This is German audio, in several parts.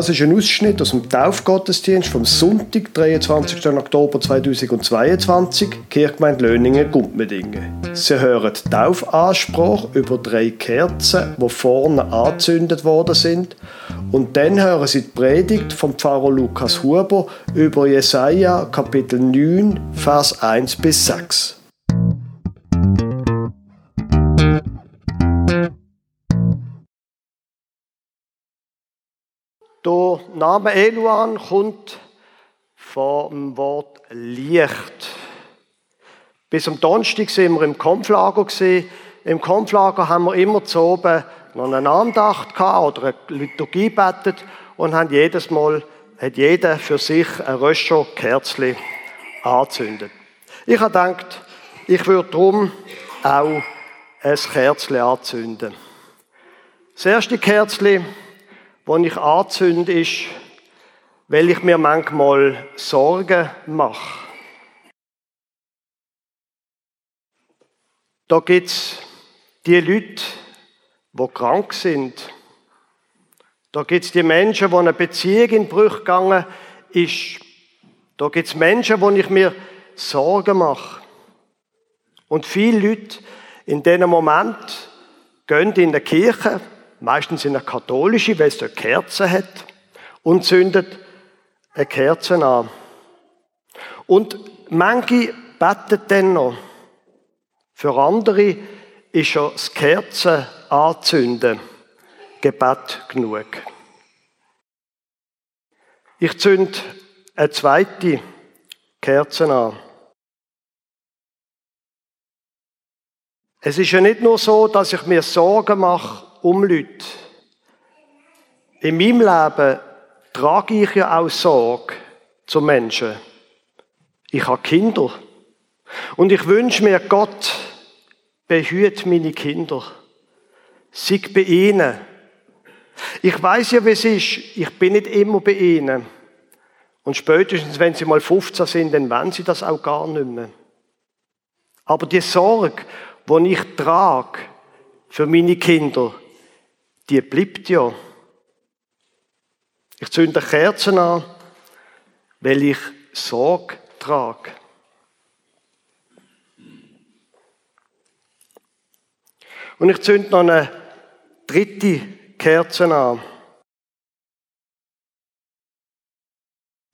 Das ist ein Ausschnitt aus dem Taufgottesdienst vom Sonntag, 23. Oktober 2022, Kirchgemeinde Löningen, Gumpmedingen. Sie hören Taufanspruch über drei Kerzen, die vorne angezündet worden sind. Und dann hören Sie die Predigt vom Pfarrer Lukas Huber über Jesaja, Kapitel 9, Vers 1 bis 6. Der Name Eluan kommt vom Wort Licht. Bis am Donnerstag sind wir im Kampflager. Im Kampflager haben wir immer zu oben noch eine Andacht oder eine Liturgie betet und haben jedes Mal, hat jeder für sich ein Röscher Kerzli angezündet. Ich habe gedacht, ich würde darum auch ein Kerzli anzünden. Das erste Kerzli die ich anzünde, ist, weil ich mir manchmal Sorgen mache. Da gibt es die Leute, die krank sind. Da gibt es die Menschen, wo eine Beziehung in Bruch gegangen ist. Da gibt es Menschen, wo ich mir Sorgen mache. Und viele Leute in diesem Moment gehen in der Kirche, meistens in eine katholische, weil es dort Kerzen hat, und zündet eine Kerze an. Und manche beten dann noch. Für andere ist schon das Kerzen anzünden Gebet genug. Ich zünde eine zweite Kerze an. Es ist ja nicht nur so, dass ich mir Sorgen mache um Leute. In meinem Leben trage ich ja auch Sorge zu Menschen. Ich habe Kinder. Und ich wünsche mir, Gott behüte meine Kinder. Sei bei ihnen. Ich weiß ja, wie es ist. Ich bin nicht immer bei ihnen. Und spätestens, wenn sie mal 15 sind, dann wollen sie das auch gar nicht mehr. Aber die Sorge, die ich trage für meine Kinder, die bleibt ja. Ich zünde Kerzen an, weil ich Sorge trage. Und ich zünde noch eine dritte Kerze an.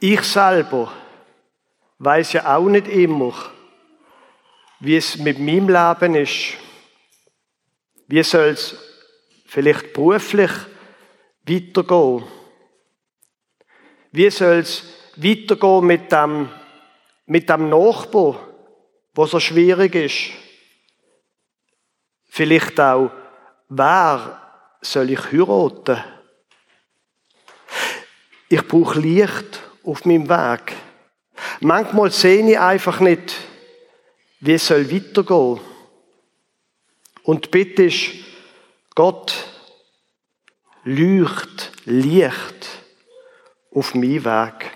Ich selber weiß ja auch nicht immer, wie es mit meinem Leben ist. Wie soll es vielleicht beruflich weitergehen? Wie soll es weitergehen mit dem, mit dem Nachbar, wo so schwierig ist? Vielleicht auch, wer soll ich heiraten? Ich brauche Licht auf meinem Weg. Manchmal sehe ich einfach nicht, wie es weitergehen soll. Und bitte ist, Gott leucht Licht auf meinen Weg.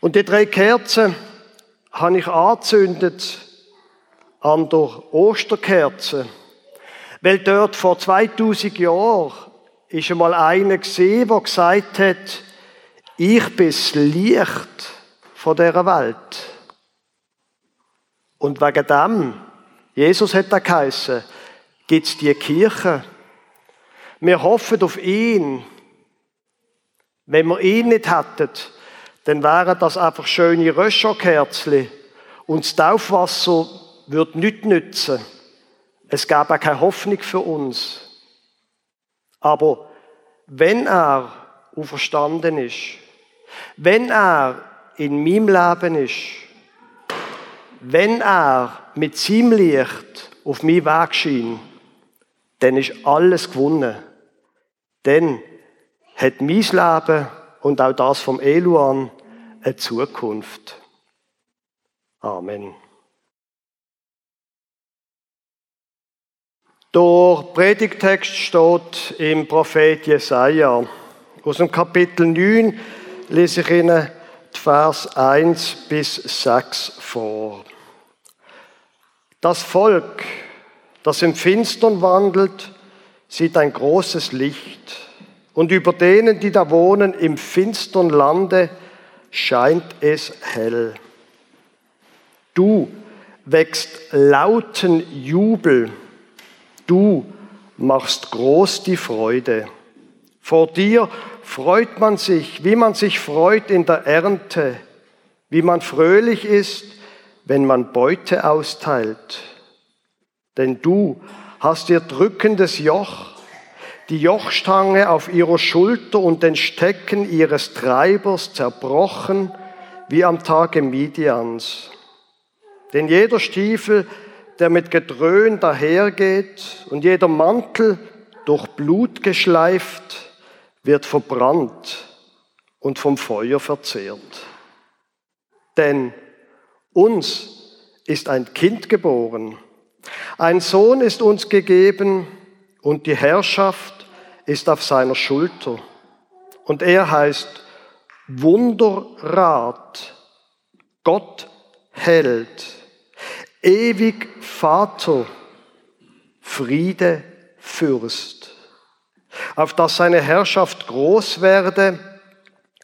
Und die drei Kerzen habe ich angezündet an der Osterkerze. Weil dort vor 2000 Jahren ist einmal einer gesehen, der gesagt hat, ich bin das Licht von dieser Welt. Und wegen dem, Jesus hat da geheißen, gibt es die Kirche. Wir hoffen auf ihn. Wenn wir ihn nicht hätten, dann wären das einfach schöne Röscherkerzli und das Taufwasser würde nichts nützen. Es gäbe auch keine Hoffnung für uns. Aber wenn er auferstanden ist, wenn er in meinem Leben ist, wenn er mit seinem Licht auf meinen Weg scheint, dann ist alles gewonnen. Dann hat mein Leben und auch das vom Eluan eine Zukunft. Amen. Der Predigtext steht im Prophet Jesaja. Aus dem Kapitel 9 lese ich Ihnen die Vers 1 bis 6 vor. Das Volk, das im Finstern wandelt, sieht ein großes Licht. und über denen, die da wohnen, im finstern Lande scheint es hell. Du wächst lauten Jubel, du machst groß die Freude. Vor dir freut man sich, wie man sich freut in der Ernte, wie man fröhlich ist, wenn man Beute austeilt. Denn du hast ihr drückendes Joch, die Jochstange auf ihrer Schulter und den Stecken ihres Treibers zerbrochen, wie am Tage Midians. Denn jeder Stiefel, der mit Gedröhn dahergeht und jeder Mantel durch Blut geschleift, wird verbrannt und vom Feuer verzehrt. Denn uns ist ein Kind geboren, ein Sohn ist uns gegeben und die Herrschaft ist auf seiner Schulter. Und er heißt Wunderrat, Gott hält, ewig Vater, Friede Fürst, auf dass seine Herrschaft groß werde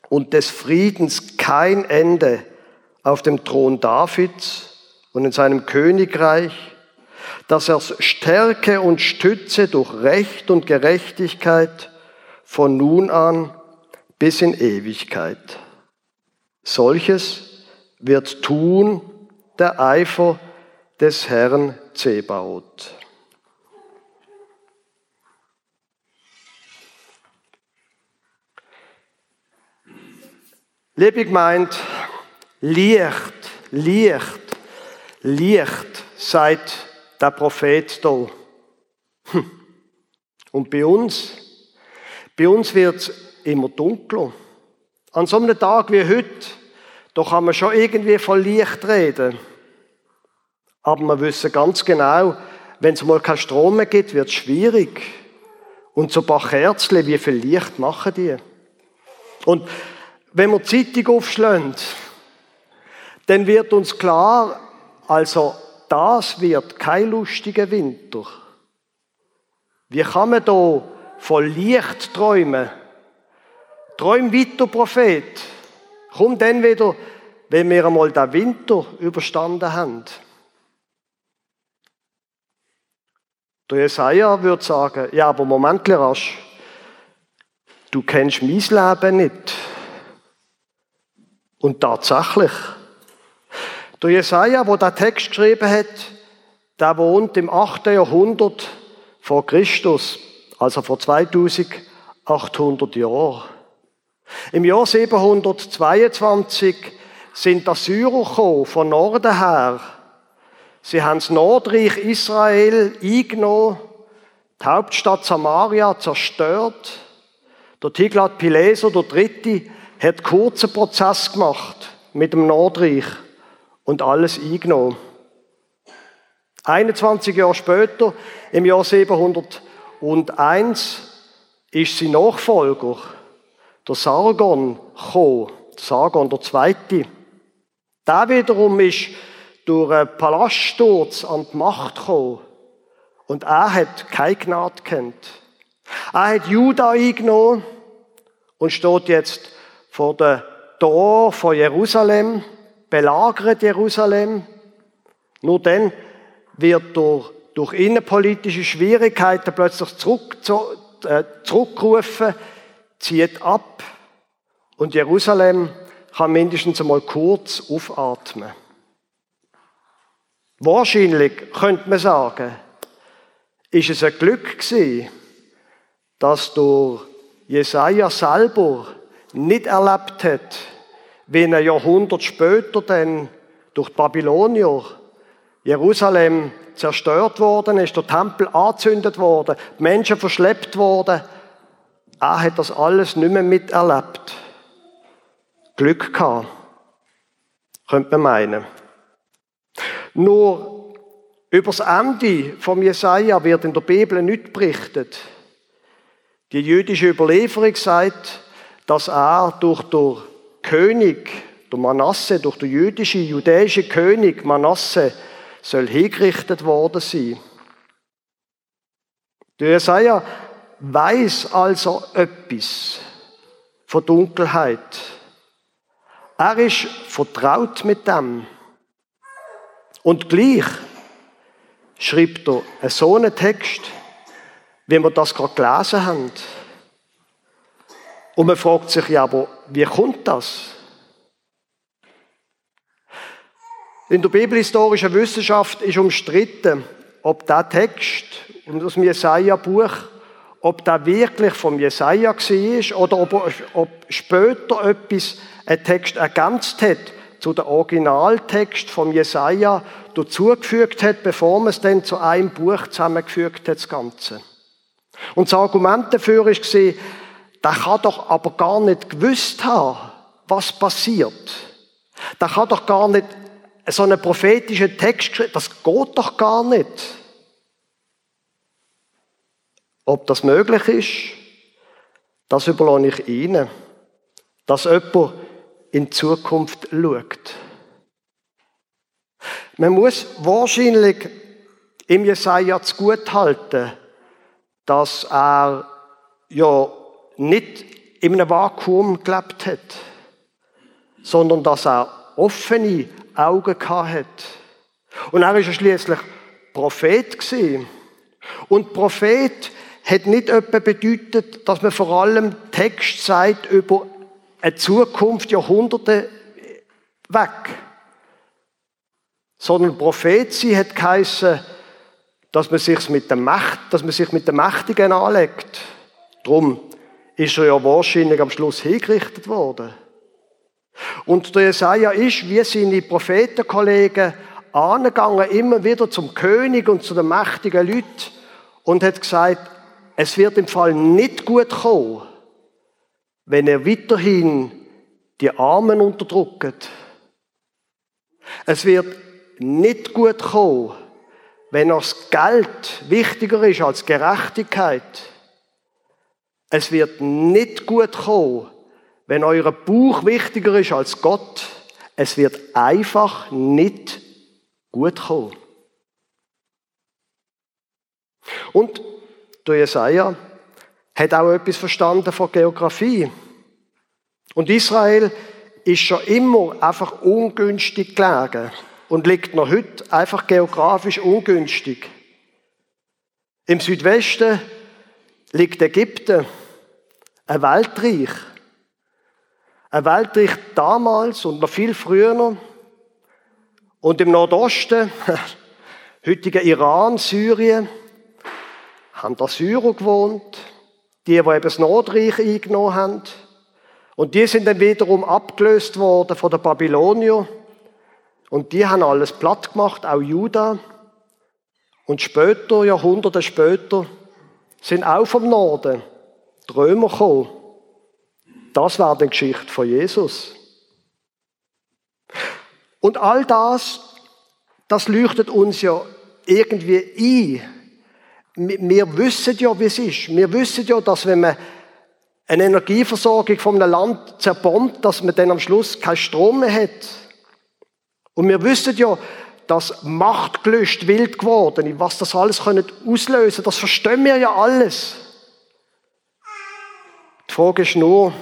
und des Friedens kein Ende auf dem Thron Davids und in seinem Königreich, dass er stärke und stütze durch Recht und Gerechtigkeit von nun an bis in Ewigkeit. Solches wird tun der Eifer des Herrn Zebaoth. Liebe meint, Licht, Licht, Licht, sagt der Prophet da. Hm. Und bei uns, bei uns wird immer dunkler. An so einem Tag wie heute, da kann man schon irgendwie von Licht reden. Aber wir wissen ganz genau, wenn es mal keinen Strom mehr gibt, wird es schwierig. Und so ein paar Kerzen, wie viel Licht machen die? Und wenn wir die Zeitung aufschlagen, dann wird uns klar, also das wird kein lustiger Winter. Wie kann man da von Licht träumen? Träum weiter, Prophet. Komm dann wieder, wenn wir einmal den Winter überstanden haben. Der Jesaja würde sagen, ja, aber Moment, rasch. Du kennst mein Leben nicht. Und tatsächlich, der Jesaja, der den Text geschrieben hat, der wohnt im 8. Jahrhundert vor Christus, also vor 2800 Jahren. Im Jahr 722 sind die Syrer gekommen, von Norden her. Sie haben das Nordreich Israel eingenommen, die Hauptstadt Samaria zerstört. Der Tiglat Pileser, der Dritte, hat kurzen Prozess gemacht mit dem Nordreich und alles eingenommen. 21 Jahre später, im Jahr 701, ist sein Nachfolger, der Sargon, gekommen. Sargon, der Zweite. Der wiederum ist durch einen Palaststurz an die Macht gekommen. Und er hat keine Gnade kennt. Er hat Juda eingenommen und steht jetzt vor der Tor von Jerusalem, belagert Jerusalem. Nur dann wird durch, durch innenpolitische Schwierigkeiten plötzlich zurück, äh, zurückgerufen, zieht ab und Jerusalem kann mindestens einmal kurz aufatmen. Wahrscheinlich könnte man sagen, ist es ein Glück gewesen, dass durch Jesaja selber nicht erlebt hat, wie ein Jahrhundert später dann durch die Babylonier Jerusalem zerstört worden ist, der Tempel angezündet worden, die Menschen verschleppt worden. Er hat das alles nicht mehr miterlebt. Glück gehabt, könnte man meinen. Nur über das Ende vom Jesaja wird in der Bibel nicht berichtet. Die jüdische Überlieferung sagt, dass er durch den König, der Manasse, durch den jüdischen, jüdischen König Manasse, soll hingerichtet worden sein. Der Jesaja weiß also etwas von Dunkelheit. Er ist vertraut mit dem. Und gleich schreibt er so einen Text, wie wir das gerade gelesen haben. Und man fragt sich ja, aber wie kommt das? In der bibelhistorischen Wissenschaft ist umstritten, ob der Text und das Jesaja-Buch, ob der wirklich vom Jesaja war oder ob, ob später etwas ein Text ergänzt hat zu dem Originaltext vom Jesaja dazugefügt hat, bevor man es dann zu einem Buch zusammengefügt hat, das Ganze. Und das Argument dafür war, der kann doch aber gar nicht gewusst haben, was passiert. Der kann doch gar nicht so einen prophetischen Text geschrieben, das geht doch gar nicht. Ob das möglich ist, das überlasse ich Ihnen. Dass jemand in Zukunft schaut. Man muss wahrscheinlich im Jesaja zu gut halten, dass er ja nicht in einem Vakuum gelebt hat, sondern dass er offene Augen hat. Und er ist ja schließlich Prophet. Und Prophet hat nicht etwa bedeutet, dass man vor allem Text sagt über eine Zukunft Jahrhunderte weg. Sondern Prophet sein hat geheißen, dass man sich mit der Macht, dass man sich mit der Mächtigen anlegt. Drum ist er ja wahrscheinlich am Schluss hingerichtet worden. Und der Jesaja ist, wie seine Prophetenkollegen, angegangen, immer wieder zum König und zu den mächtigen Leuten und hat gesagt, es wird im Fall nicht gut kommen, wenn er weiterhin die Armen unterdrückt. Es wird nicht gut kommen, wenn das Geld wichtiger ist als Gerechtigkeit. Es wird nicht gut kommen, wenn euer Buch wichtiger ist als Gott. Es wird einfach nicht gut kommen. Und der Jesaja hat auch etwas verstanden von Geografie. Und Israel ist schon immer einfach ungünstig gelegen und liegt noch heute einfach geografisch ungünstig. Im Südwesten liegt Ägypten, ein Weltreich. Ein Weltreich damals und noch viel früher. Und im Nordosten, heutiger Iran, Syrien, haben da Syrer gewohnt, die, die eben das Nordreich eingenommen haben. Und die sind dann wiederum abgelöst worden von den Babyloniern. Und die haben alles platt gemacht, auch Juda. Und später, Jahrhunderte später, sind auch vom Norden die Römer gekommen. Das war die Geschichte von Jesus. Und all das, das leuchtet uns ja irgendwie ein wir wissen ja, wie es ist. Wir wissen ja, dass wenn man eine Energieversorgung von einem Land zerbombt, dass man dann am Schluss keinen Strom mehr hat. Und wir wissen ja, dass Macht gelöscht, wild geworden ist, was das alles können auslösen das verstehen wir ja alles. Frage ist nur,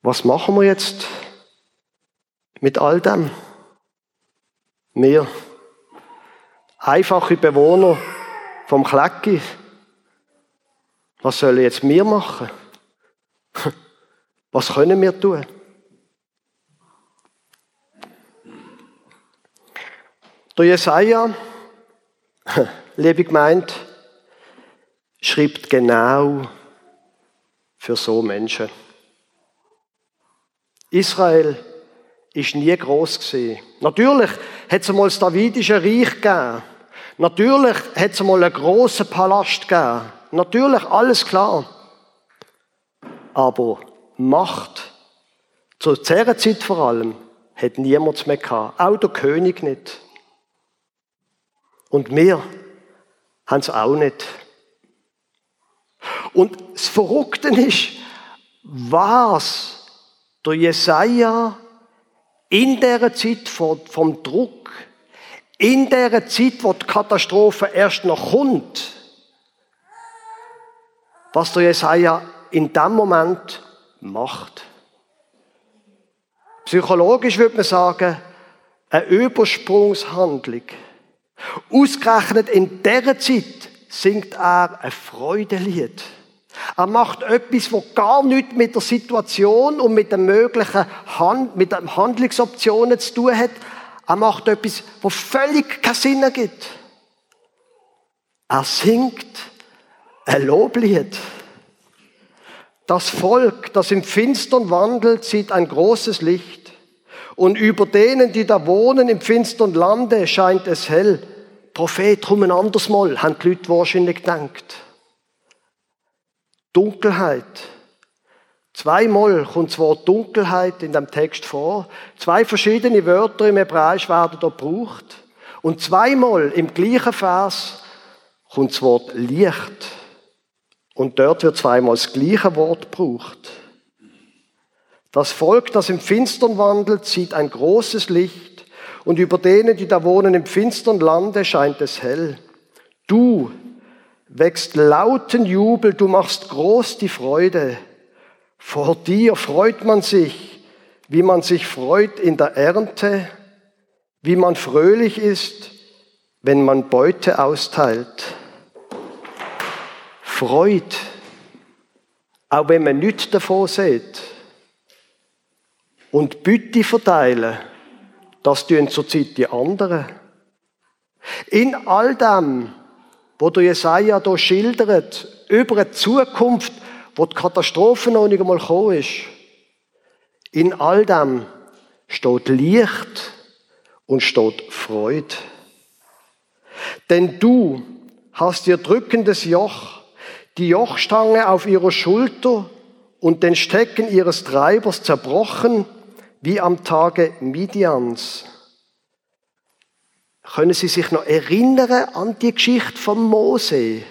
was machen wir jetzt mit all dem? Wir einfache Bewohner vom Klecki. Was sollen jetzt wir machen? Was können wir tun? Der Jesaja, liebe gemeint, schreibt genau für so Menschen. Israel ist nie groß gesehen. Natürlich hat es einmal das Davidische Reich gegeben. Natürlich hat es einmal einen grossen Palast gegeben. Natürlich, alles klar. Aber Macht, zu dieser Zeit vor allem, hat niemand mehr gehabt. Auch der König nicht. Und wir haben es auch nicht. Und das Verrückte ist, was der Jesaja in der Zeit vom Druck, in der Zeit, wo die Katastrophe erst noch kommt, was der Jesaja in dem Moment macht. Psychologisch würde man sagen, eine Übersprungshandlung. Ausgerechnet in dieser Zeit singt er ein Freudelied. Er macht etwas, was gar nichts mit der Situation und mit den möglichen Hand, mit den Handlungsoptionen zu tun hat. Er macht etwas, was völlig keinen Sinn ergibt. Er singt ein Loblied. Das Volk, das im Finstern wandelt, sieht ein großes Licht. Und über denen, die da wohnen im finstern Lande, scheint es hell. Prophet, rum ein anderes Mal, haben die Leute wahrscheinlich gedacht. Dunkelheit. Zweimal kommt das Wort Dunkelheit in dem Text vor. Zwei verschiedene Wörter im Hebräisch werden da gebraucht. Und zweimal im gleichen Vers kommt das Wort Licht. Und dort wird zweimal das gleiche Wort gebraucht. Das Volk, das im Finstern wandelt, sieht ein großes Licht und über denen, die da wohnen im finstern Lande, scheint es hell. Du wächst lauten Jubel, du machst groß die Freude. Vor dir freut man sich, wie man sich freut in der Ernte, wie man fröhlich ist, wenn man Beute austeilt. Freud, auch wenn man nichts davon sieht. Und Bütte verteilen, das tun zurzeit die anderen. In all dem, wo der Jesaja hier schildert, über eine Zukunft, wo die Katastrophe noch nicht einmal gekommen ist, in all dem steht Licht und steht Freude. Denn du hast ihr drückendes Joch die Jochstange auf ihrer Schulter und den Stecken ihres Treibers zerbrochen, wie am Tage Midians. Können Sie sich noch erinnern an die Geschichte von Mose,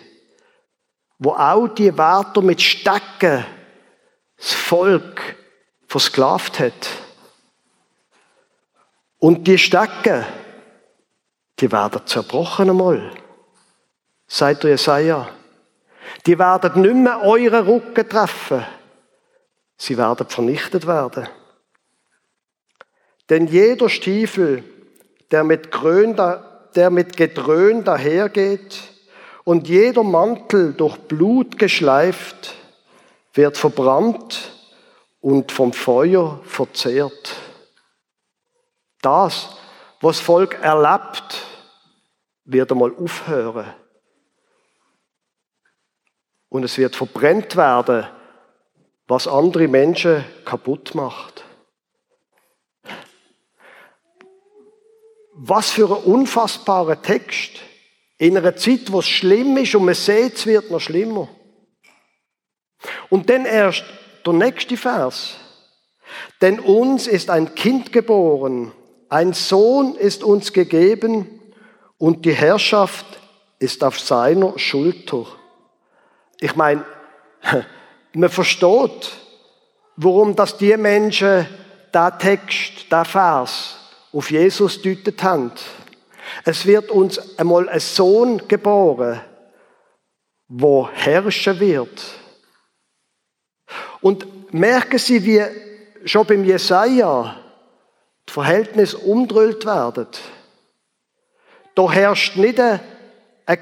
wo auch die Wärter mit Stecken das Volk versklavt hat? Und die Stecken, die werden zerbrochen einmal, sagt der Jesaja. Die werden nicht mehr euren Rücken treffen. Sie werden vernichtet werden. Denn jeder Stiefel, der mit, Grön, der mit Gedröhn dahergeht und jeder Mantel durch Blut geschleift, wird verbrannt und vom Feuer verzehrt. Das, was das Volk erlebt, wird einmal aufhören und es wird verbrennt werden, was andere Menschen kaputt macht. Was für ein unfassbarer Text. In einer Zeit, wo es schlimm ist und man sieht, es wird noch schlimmer. Und dann erst der nächste Vers. Denn uns ist ein Kind geboren, ein Sohn ist uns gegeben und die Herrschaft ist auf seiner Schulter. Ich meine, man versteht, warum das die Menschen da Text, da Vers auf Jesus deutet haben. Es wird uns einmal ein Sohn geboren, wo herrschen wird. Und merken Sie, wie schon beim Jesaja die Verhältnisse umdrüllt werden. Da herrscht nicht ein,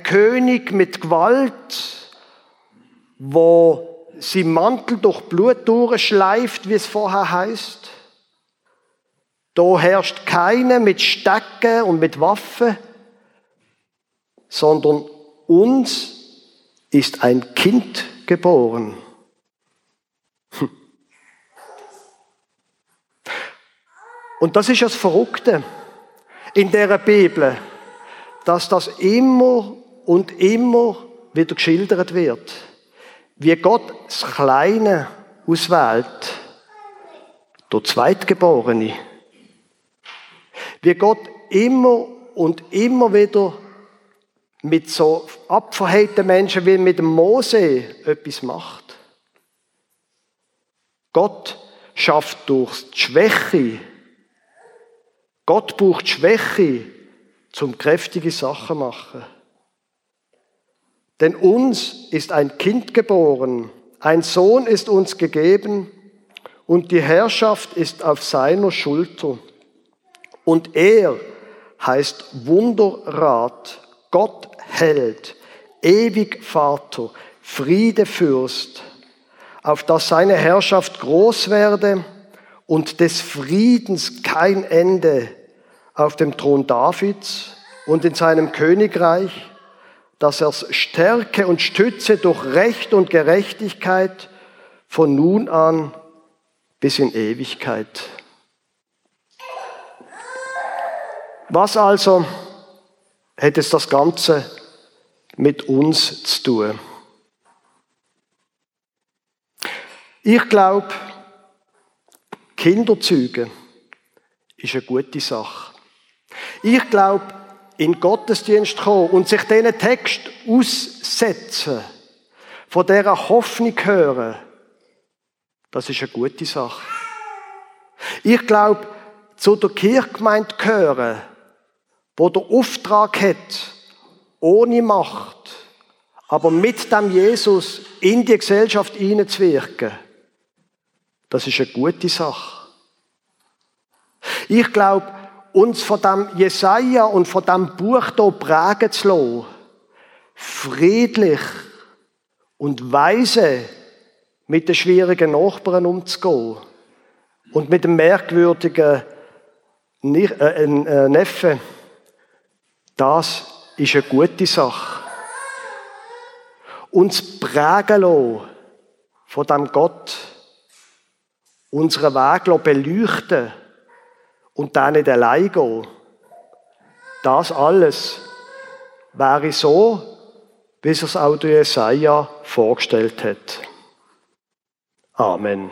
König mit Gewalt, wo sie Mantel durch Blut durchschleift, wie es vorher heißt. Da herrscht keine mit Stecken und mit Waffen, sondern uns ist ein Kind geboren. Hm. Und das ist das Verrückte in der Bibel, dass das immer und immer wieder geschildert wird wie Gott das Kleine auswählt, der Zweitgeborene. Wie Gott immer und immer wieder mit so abverhellten Menschen wie mit Mose etwas macht. Gott schafft durch Schwäche. Gott braucht Schwäche, zum kräftige Sachen machen. Denn uns ist ein Kind geboren, ein Sohn ist uns gegeben und die Herrschaft ist auf seiner Schulter. Und er heißt Wunderrat, Gott Held, ewig Vater, Friedefürst, auf dass seine Herrschaft groß werde und des Friedens kein Ende auf dem Thron Davids und in seinem Königreich, dass er stärke und stütze durch Recht und Gerechtigkeit von nun an bis in Ewigkeit. Was also hätte es das Ganze mit uns zu tun? Ich glaube, Kinderzüge ist eine gute Sache. Ich glaube, in Gottesdienst kommen und sich diesen Text aussetzen, von dieser Hoffnung hören, das ist eine gute Sache. Ich glaube, zu der Kirchgemeinde gehören, wo der Auftrag hat, ohne Macht, aber mit dem Jesus in die Gesellschaft hineinzuwirken, das ist eine gute Sache. Ich glaube, uns von dem Jesaja und von dem Buch hier prägen zu lassen, friedlich und weise mit den schwierigen Nachbarn umzugehen und mit dem merkwürdigen äh, äh, Neffen, das ist eine gute Sache. Uns prägen von dem Gott, unseren Weg beleuchten und dann nicht allein gehen. Das alles wäre so, wie es auch Jesaja vorgestellt hat. Amen.